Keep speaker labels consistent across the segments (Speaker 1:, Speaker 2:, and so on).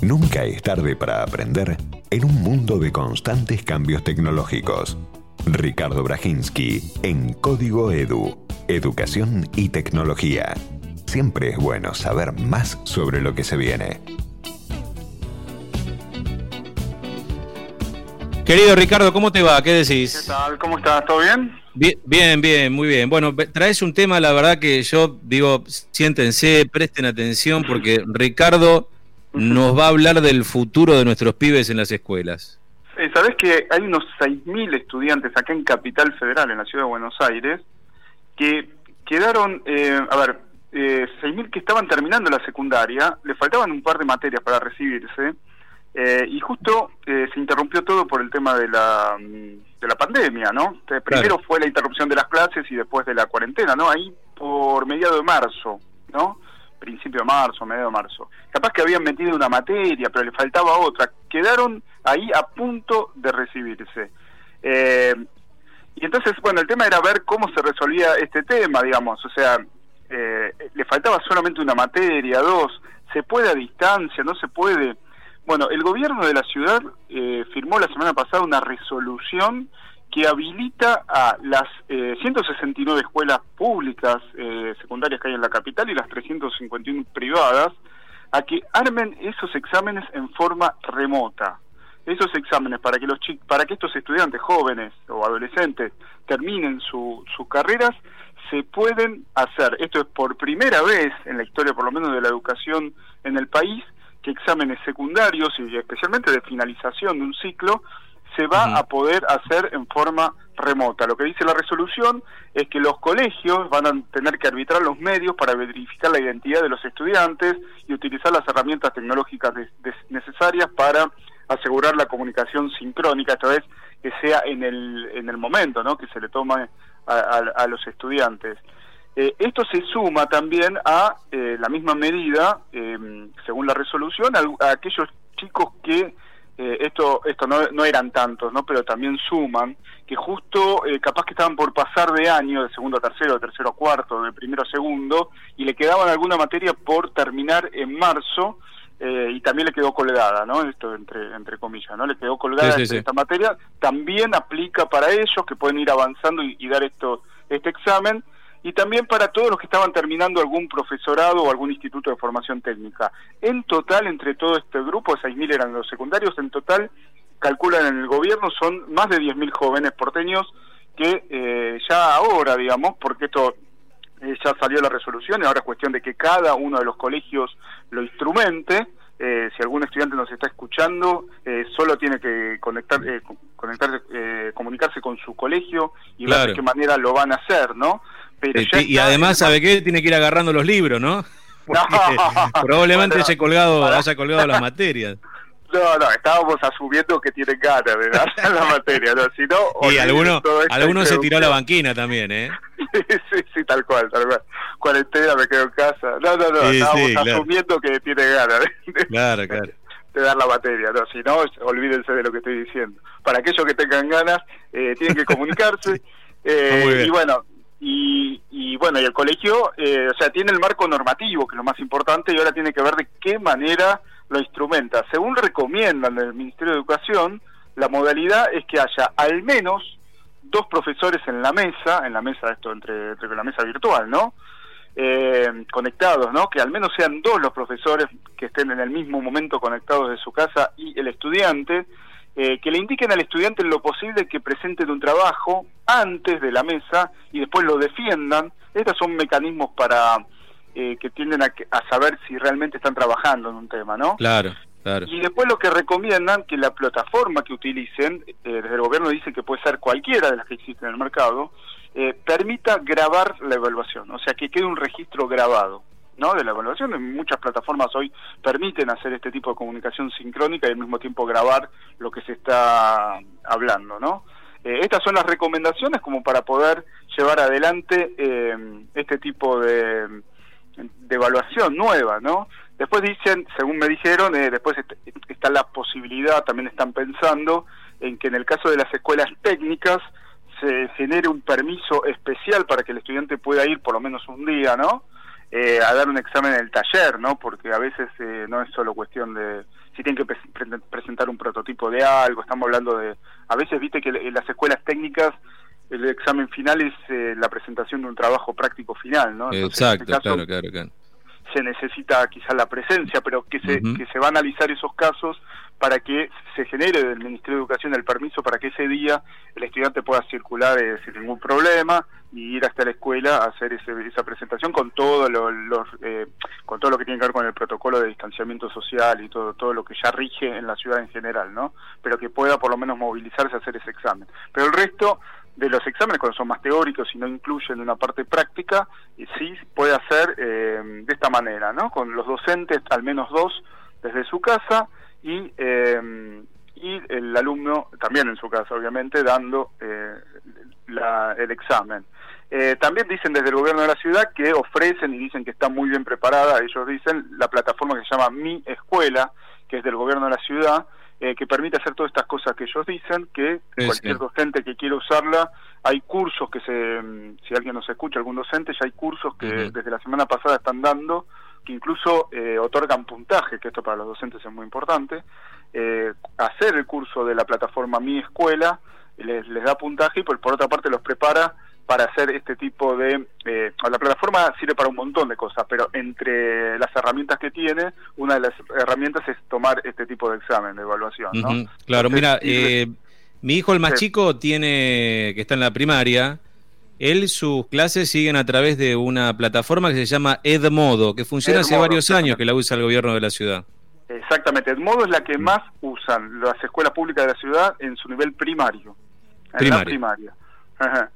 Speaker 1: Nunca es tarde para aprender en un mundo de constantes cambios tecnológicos. Ricardo Brajinski en Código Edu, Educación y Tecnología. Siempre es bueno saber más sobre lo que se viene.
Speaker 2: Querido Ricardo, ¿cómo te va? ¿Qué decís?
Speaker 3: ¿Qué tal? ¿Cómo estás? ¿Todo bien?
Speaker 2: Bien, bien, muy bien. Bueno, traes un tema, la verdad que yo digo, siéntense, presten atención, porque Ricardo nos va a hablar del futuro de nuestros pibes en las escuelas.
Speaker 3: Eh, Sabes que hay unos 6.000 estudiantes acá en Capital Federal, en la ciudad de Buenos Aires, que quedaron, eh, a ver, eh, 6.000 que estaban terminando la secundaria, le faltaban un par de materias para recibirse, eh, y justo eh, se interrumpió todo por el tema de la, mm, de la pandemia, ¿no? primero fue la interrupción de las clases y después de la cuarentena, ¿no? Ahí por mediado de marzo, ¿no? Principio de marzo, medio de marzo. Capaz que habían metido una materia, pero le faltaba otra. Quedaron ahí a punto de recibirse. Eh, y entonces, bueno, el tema era ver cómo se resolvía este tema, digamos. O sea, eh, le faltaba solamente una materia, dos. ¿Se puede a distancia? ¿No se puede? Bueno, el gobierno de la ciudad eh, firmó la semana pasada una resolución que habilita a las eh, 169 escuelas públicas eh, secundarias que hay en la capital y las 351 privadas a que armen esos exámenes en forma remota. Esos exámenes para que los para que estos estudiantes jóvenes o adolescentes terminen su, sus carreras se pueden hacer. Esto es por primera vez en la historia, por lo menos de la educación en el país, que exámenes secundarios y especialmente de finalización de un ciclo se va a poder hacer en forma remota. Lo que dice la resolución es que los colegios van a tener que arbitrar los medios para verificar la identidad de los estudiantes y utilizar las herramientas tecnológicas necesarias para asegurar la comunicación sincrónica, esta vez que sea en el, en el momento ¿no? que se le tome a, los estudiantes. Eh, esto se suma también a eh, la misma medida, eh, según la resolución, a aquellos chicos que eh, esto esto no, no, eran tantos, ¿no? Pero también suman que justo eh, capaz que estaban por pasar de año, de segundo a tercero, de tercero a cuarto, de primero a segundo, y le quedaban alguna materia por terminar en marzo, eh, y también le quedó colgada, ¿no? Esto entre, entre comillas, ¿no? Le quedó colgada esta materia, también aplica para ellos que pueden ir avanzando y, y dar esto este examen, y también para todos los que estaban terminando algún profesorado o algún instituto de formación técnica. En total, entre todo este grupo, 6.000 eran los secundarios, en total, calculan en el gobierno, son más de 10.000 jóvenes porteños que eh, ya ahora, digamos, porque esto eh, ya salió la resolución y ahora es cuestión de que cada uno de los colegios lo instrumente, eh, si algún estudiante nos está escuchando, eh, solo tiene que conectar, eh, conectarse, eh, comunicarse con su colegio y ver de qué manera lo van a hacer, ¿no?
Speaker 2: Este, y además, ¿sabe qué? Tiene que ir agarrando los libros, ¿no? probablemente haya colgado, haya colgado las materias.
Speaker 3: No, no, estábamos asumiendo que tienen ganas de dar la materia, ¿no? Si no,
Speaker 2: y alguno, alguno se tiró a la banquina también, ¿eh?
Speaker 3: sí, sí, tal cual, tal cual. Cuarentena, me quedo en casa. No, no, no, estábamos asumiendo que tiene ganas de,
Speaker 2: claro, claro.
Speaker 3: de, dar la materia, ¿no? Si no, olvídense de lo que estoy diciendo. Para aquellos que tengan ganas, eh, tienen que comunicarse. Eh, y bueno, y, y, bueno, y el colegio, eh, o sea, tiene el marco normativo, que es lo más importante, y ahora tiene que ver de qué manera lo instrumenta. Según recomiendan el Ministerio de Educación, la modalidad es que haya al menos dos profesores en la mesa, en la mesa esto entre, entre la mesa virtual, ¿no? Eh, conectados, ¿no? Que al menos sean dos los profesores que estén en el mismo momento conectados de su casa y el estudiante, eh, que le indiquen al estudiante en lo posible que presenten un trabajo antes de la mesa y después lo defiendan. Estos son mecanismos para eh, que tienden a, a, saber si realmente están trabajando en un tema, ¿no?
Speaker 2: Claro, claro.
Speaker 3: Y después lo que recomiendan que la plataforma que utilicen, eh, desde el gobierno dice que puede ser cualquiera de las que existen en el mercado, eh, permita grabar la evaluación, o sea, que quede un registro grabado. ¿No? de la evaluación. Muchas plataformas hoy permiten hacer este tipo de comunicación sincrónica y al mismo tiempo grabar lo que se está hablando, ¿no? Eh, estas son las recomendaciones como para poder llevar adelante eh, este tipo de, evaluación nueva, ¿no? Después dicen, según me dijeron, eh, después está la posibilidad, también están pensando en que en el caso de las escuelas técnicas se genere un permiso especial para que el estudiante pueda ir por lo menos un día, ¿no? Eh, a dar un examen en el taller, ¿no? Porque a veces eh, no es solo cuestión de si tienen que presentar un prototipo de algo, estamos hablando de, a veces viste que en las escuelas técnicas el examen final es eh, la presentación de un trabajo práctico final, ¿no?
Speaker 2: Exacto, este claro, claro, claro
Speaker 3: se necesita quizás la presencia, pero que se, que se va a analizar esos casos para que se genere del Ministerio de Educación el permiso para que ese día el estudiante pueda circular eh, sin ningún problema y ir hasta la escuela a hacer esa presentación con todo lo, los, eh, con todo lo que tiene que ver con el protocolo de distanciamiento social y todo todo lo que ya rige en la ciudad en general, ¿no? Pero que pueda por lo menos movilizarse a hacer ese examen. Pero el resto de los exámenes, cuando son más teóricos y no incluyen una parte práctica, y sí puede hacer eh, de esta manera, ¿no? Con los docentes, al menos dos, desde su casa y, eh, y el alumno también en su casa, obviamente, dando eh, la, el examen. también dicen desde el gobierno de la ciudad que ofrecen y dicen que está muy bien preparada, ellos dicen, la plataforma que se llama Mi Escuela, que es del gobierno de la ciudad, eh, que permite hacer todas estas cosas que ellos dicen, que cualquier docente que quiera usarla, hay cursos que se, mm, si alguien nos escucha, algún docente, ya hay cursos que desde la semana pasada están dando, que incluso eh, otorgan puntaje, que esto para los docentes es muy importante, eh, hacer el curso de la plataforma Mi Escuela les, les da puntaje y por, por otra parte los prepara para hacer este tipo de... Eh, la plataforma sirve para un montón de cosas, pero entre las herramientas que tiene, una de las herramientas es tomar este tipo de examen de evaluación. ¿no?
Speaker 2: Claro, mira, eh, mi hijo el más chico tiene, que está en la primaria, él sus clases siguen a través de una plataforma que se llama Edmodo, que funciona hace varios años que la usa el gobierno de la ciudad.
Speaker 3: Exactamente, Edmodo es la que mm. más usan las escuelas públicas de la ciudad en su nivel primario. En la primaria.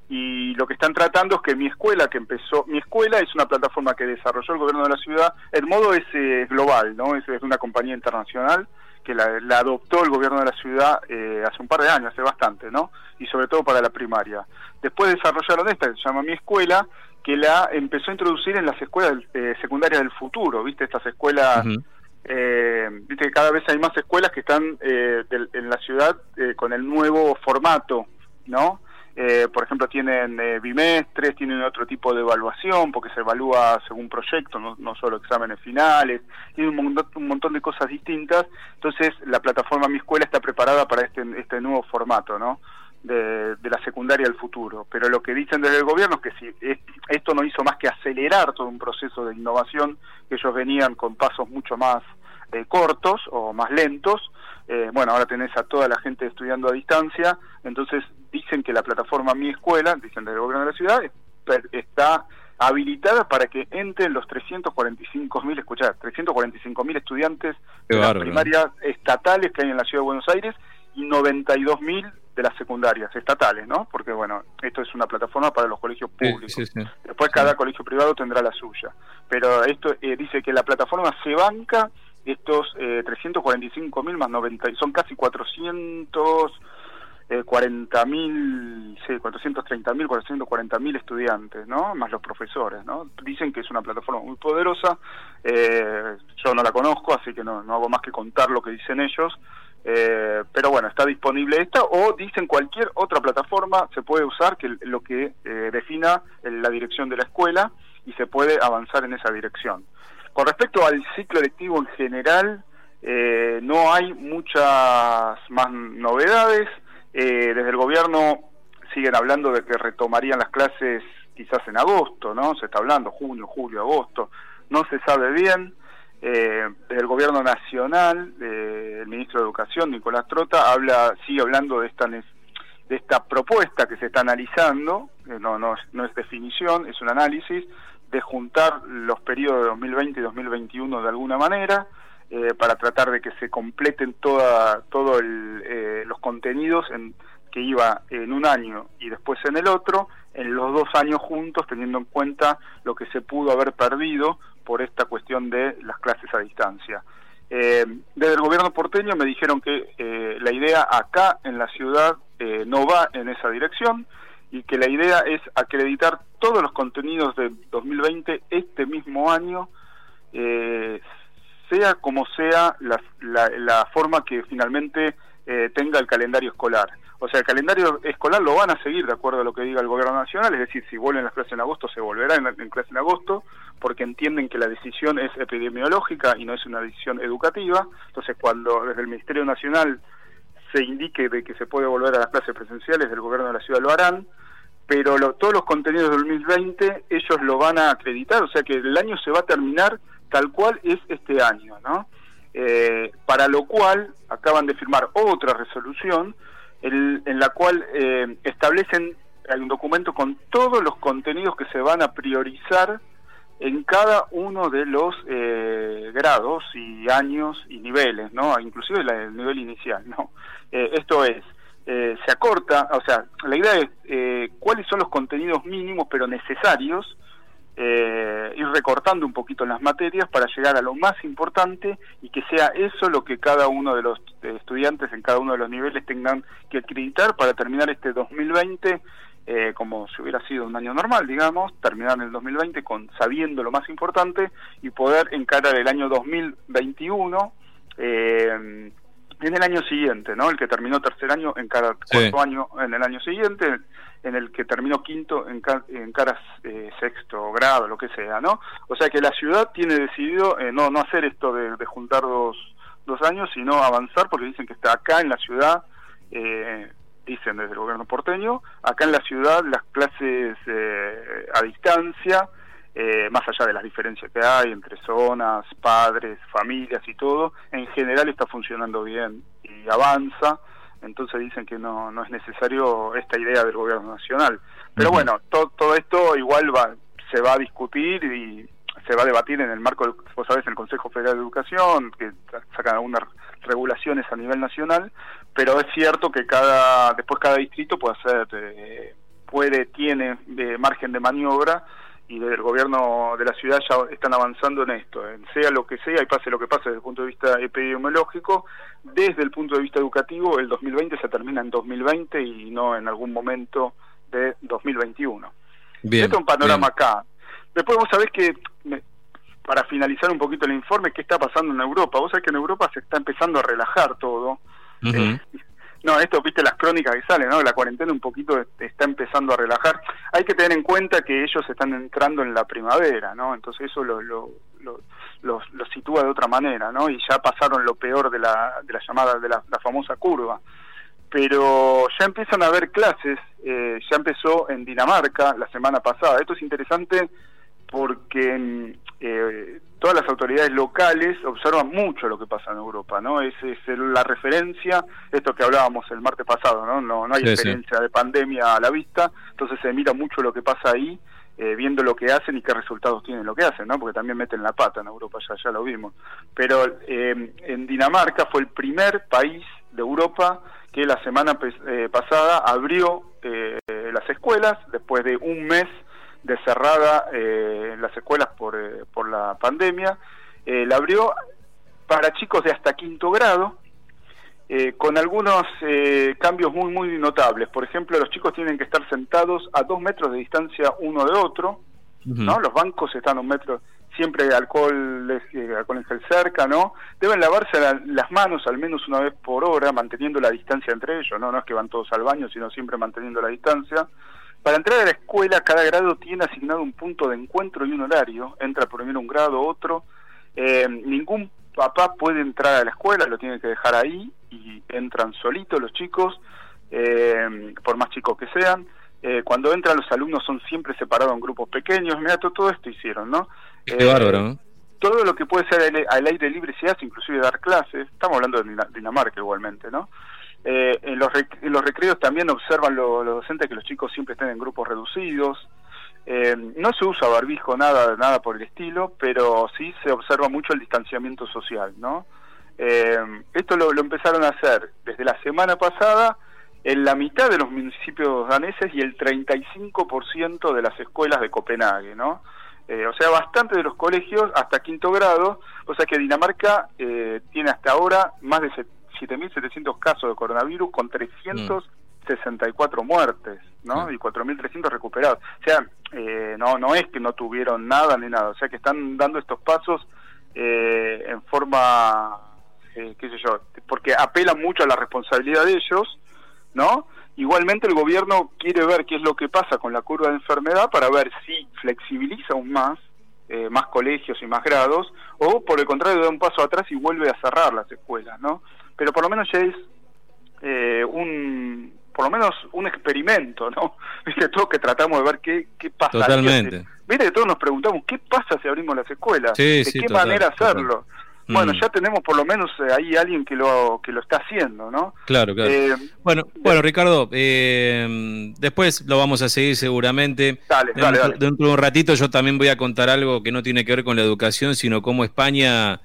Speaker 3: Y lo que están tratando es que mi escuela, que empezó, mi escuela es una plataforma que desarrolló el gobierno de la ciudad, el modo es eh, global, ¿no? Es, es, una compañía internacional que la, adoptó el gobierno de la ciudad eh, hace un par de años, hace bastante, ¿no? Y sobre todo para la primaria. Después desarrollaron esta, que se llama Mi Escuela, que la empezó a introducir en las escuelas eh, secundarias del futuro, ¿viste? Estas escuelas... viste que cada vez hay más escuelas que están en la ciudad con el nuevo formato, ¿no? Eh, por ejemplo, tienen eh, bimestres, tienen otro tipo de evaluación, porque se evalúa según proyecto, no, no solo exámenes finales, tiene un montón, un montón de cosas distintas. Entonces, la plataforma Mi Escuela está preparada para este, este nuevo formato, ¿no? De, de, la secundaria del futuro. Pero lo que dicen desde el gobierno es que si esto no hizo más que acelerar todo un proceso de innovación, que ellos venían con pasos mucho más eh, cortos o más lentos, eh, bueno, ahora tenés a toda la gente estudiando a distancia, entonces dicen que la plataforma Mi Escuela, dicen del gobierno de la ciudad, está habilitada para que entren los 345 mil, escuchar, 345 mil estudiantes de las primarias estatales que hay en la ciudad de Buenos Aires y 92 mil de las secundarias estatales, ¿no? Porque bueno, esto es una plataforma para los colegios públicos. Después cada colegio privado tendrá la suya. Pero esto eh, dice que la plataforma se banca estos eh, 345 mil más 90, son casi 400 40 mil, sí, 430 mil, 440 mil estudiantes, ¿no? Más los profesores, ¿no? Dicen que es una plataforma muy poderosa, eh, yo no la conozco, así que no, no hago más que contar lo que dicen ellos, eh, pero bueno, está disponible esta o dicen cualquier otra plataforma se puede usar que lo que eh, defina la dirección de la escuela y se puede avanzar en esa dirección. Con respecto al ciclo lectivo en general, eh, no hay muchas más novedades. Eh, desde el gobierno siguen hablando de que retomarían las clases quizás en agosto, ¿no? Se está hablando junio, julio, agosto. No se sabe bien. Eh, desde el gobierno nacional, el ministro de Educación, Nicolás Trota, habla, sigue hablando de esta de esta propuesta que se está analizando, no, no, no es definición, es un análisis, de juntar los periodos de 2020 y 2021 de alguna manera, eh, para tratar de que se completen toda, todo eh, los contenidos en, que iba en un año y después en el otro, en los dos años juntos, teniendo en cuenta lo que se pudo haber perdido por esta cuestión de las clases a distancia. Eh, desde el gobierno porteño me dijeron que la idea acá en la ciudad no va en esa dirección, y que la idea es acreditar todos los contenidos de 2020 este mismo año, eh, sea como sea la, la, forma que finalmente eh, tenga el calendario escolar. O sea, el calendario escolar lo van a seguir de acuerdo a lo que diga el gobierno nacional, es decir, si vuelven las clases en agosto, se volverá en, en clase en agosto, porque entienden que la decisión es epidemiológica y no es una decisión educativa. Entonces, cuando desde el Ministerio Nacional se indique de que se puede volver a las clases presenciales, del gobierno de la ciudad lo harán, pero todos los contenidos del 2020 ellos lo van a acreditar, o sea que el año se va a terminar tal cual es este año, ¿no? Eh, para lo cual acaban de firmar otra resolución en la cual eh, establecen, hay un documento con todos los contenidos que se van a priorizar en cada uno de los eh, grados y años y niveles, ¿no? Inclusive el nivel inicial, ¿no? esto es, se acorta, o sea, la idea es cuáles son los contenidos mínimos pero necesarios eh, ir recortando un poquito las materias para llegar a lo más importante y que sea eso lo que cada uno de los estudiantes en cada uno de los niveles tengan que acreditar para terminar este 2020 eh, como si hubiera sido un año normal, digamos, terminar en el 2020 con sabiendo lo más importante y poder encarar el año 2021 eh, en el año siguiente, ¿no? El que terminó tercer año en cada cuarto año en el año siguiente, en el que terminó quinto en, en caras eh, sexto grado, lo que sea, ¿no? O sea que la ciudad tiene decidido eh, no no hacer esto de, juntar dos, dos años, sino avanzar, porque dicen que está acá en la ciudad, eh, dicen desde el gobierno porteño, acá en la ciudad las clases a distancia, más allá de las diferencias que hay entre zonas, padres, familias y todo, en general está funcionando bien y avanza entonces dicen que no, no es necesario esta idea del gobierno nacional. Pero bueno, todo esto igual va, se va a discutir y se va a debatir en el marco, vos sabés, en el Consejo Federal de Educación, que sacan algunas regulaciones a nivel nacional, pero es cierto que cada después cada distrito puede hacer, eh, puede, tiene de margen de maniobra y desde el gobierno de la ciudad ya están avanzando en esto, en sea lo que sea y pase lo que pase desde el punto de vista epidemiológico, desde el punto de vista educativo el 2020 se termina en 2020 y no en algún momento de 2021. Bien, Esto es un panorama acá. Después vos sabés que, para finalizar un poquito el informe, ¿qué está pasando en Europa? Vos sabés que en Europa se está empezando a relajar todo. No, esto, viste las crónicas que salen, ¿no? La cuarentena un poquito está empezando a relajar. Hay que tener en cuenta que ellos están entrando en la primavera, ¿no? Entonces eso lo, lo, lo, lo sitúa de otra manera, ¿no? Y ya pasaron lo peor de la, de la llamada, de la, famosa curva. Pero ya empiezan a haber clases, eh, ya empezó en Dinamarca la semana pasada. Esto es interesante porque eh, todas las autoridades locales observan mucho lo que pasa en Europa, ¿no? Es, es la referencia, esto que hablábamos el martes pasado, ¿no? No, no hay experiencia de pandemia a la vista, entonces se mira mucho lo que pasa ahí, eh, viendo lo que hacen y qué resultados tienen lo que hacen, ¿no? Porque también meten la pata en Europa, ya, ya lo vimos. Pero eh, en Dinamarca fue el primer país de Europa que la semana eh, pasada abrió las escuelas después de un mes de cerrada eh, las escuelas por, eh, por la pandemia, eh, la abrió para chicos de hasta quinto grado, eh, con algunos cambios muy, muy notables. Por ejemplo, los chicos tienen que estar sentados a dos metros de distancia uno de otro, ¿no? Los bancos están a un metro, siempre alcohol, alcohol en gel cerca, ¿no? Deben lavarse las manos al menos una vez por hora, manteniendo la distancia entre ellos, ¿no? No es que van todos al baño, sino siempre manteniendo la distancia. Para entrar a la escuela, cada grado tiene asignado un punto de encuentro y un horario. Entra primero un grado, otro. Eh, ningún papá puede entrar a la escuela, lo tiene que dejar ahí y entran solitos los chicos, eh, por más chicos que sean. Eh, cuando entran los alumnos son siempre separados en grupos pequeños. Mira, todo, esto hicieron, ¿no?
Speaker 2: Qué bárbaro,
Speaker 3: Todo lo que puede ser al, aire libre se hace, inclusive dar clases. Estamos hablando de Dinamarca igualmente, ¿no? Eh, en, los los recreos también observan los docentes que los chicos siempre estén en grupos reducidos. Eh, no se usa barbijo, nada, nada por el estilo, pero sí se observa mucho el distanciamiento social, ¿no? Eh, esto lo, empezaron a hacer desde la semana pasada en la mitad de los municipios daneses y el 35% de las escuelas de Copenhague, ¿no? o sea, bastante de los colegios hasta quinto grado, o sea que Dinamarca tiene hasta ahora más de 7.700 casos de coronavirus con 364 muertes, ¿no? Y 4.300 recuperados. O sea, eh, no, no es que no tuvieron nada ni nada, o sea que están dando estos pasos eh, en forma, eh, qué sé yo, porque apelan mucho a la responsabilidad de ellos, ¿no? Igualmente el gobierno quiere ver qué es lo que pasa con la curva de enfermedad para ver si flexibiliza aún más, eh, más colegios y más grados, o por el contrario da un paso atrás y vuelve a cerrar las escuelas, ¿no? Pero por lo menos ya es eh, un, por lo menos un experimento, ¿no? Viste, todos que tratamos de ver qué, qué pasa.
Speaker 2: Totalmente.
Speaker 3: Viste, todos nos preguntamos, ¿qué pasa si abrimos las escuelas? ¿De qué manera hacerlo? Bueno, mm. ya tenemos por lo menos eh, ahí alguien que lo que lo está haciendo, ¿no?
Speaker 2: Claro, claro. Eh, bueno, bueno, Ricardo, eh, después lo vamos a seguir seguramente.
Speaker 3: Dale, dale, dale.
Speaker 2: Dentro de un ratito yo también voy a contar algo que no tiene que ver con la educación, sino cómo España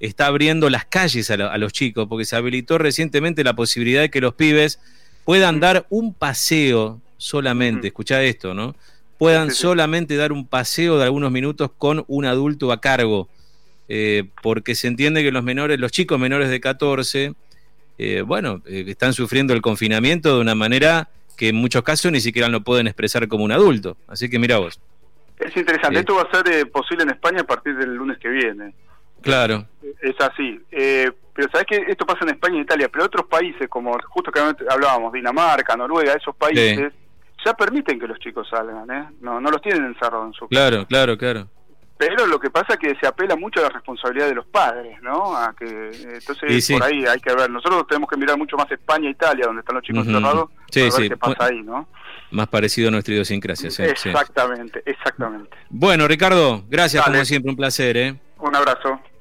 Speaker 2: está abriendo las calles a, los chicos, porque se habilitó recientemente la posibilidad de que los pibes puedan dar un paseo solamente, escucha esto, ¿no? Puedan solamente dar un paseo de algunos minutos con un adulto a cargo eh, porque se entiende que los menores, los chicos menores de 14, eh, bueno, eh, están sufriendo el confinamiento de una manera que en muchos casos ni siquiera lo pueden expresar como un adulto. Así que mira vos.
Speaker 3: Es interesante, esto va a ser posible en España a partir del lunes que viene.
Speaker 2: Claro.
Speaker 3: Es así. pero sabes que esto pasa en España y Italia, pero otros países, como justo que hablábamos, Dinamarca, Noruega, esos países, ya permiten que los chicos salgan, ¿eh? No, no los tienen encerrados en su
Speaker 2: casa. Claro, claro, claro.
Speaker 3: Pero lo que pasa es que se apela mucho a la responsabilidad de los padres, ¿no? A que entonces por ahí hay que ver. Nosotros tenemos que mirar mucho más España e Italia, donde están los chicos encerrados, para ver qué pasa ahí, ¿no?
Speaker 2: Más parecido a nuestra idiosincrasia. Sí,
Speaker 3: exactamente, exactamente.
Speaker 2: Bueno, Ricardo, gracias como siempre, un placer, ¿eh?
Speaker 3: Un abrazo.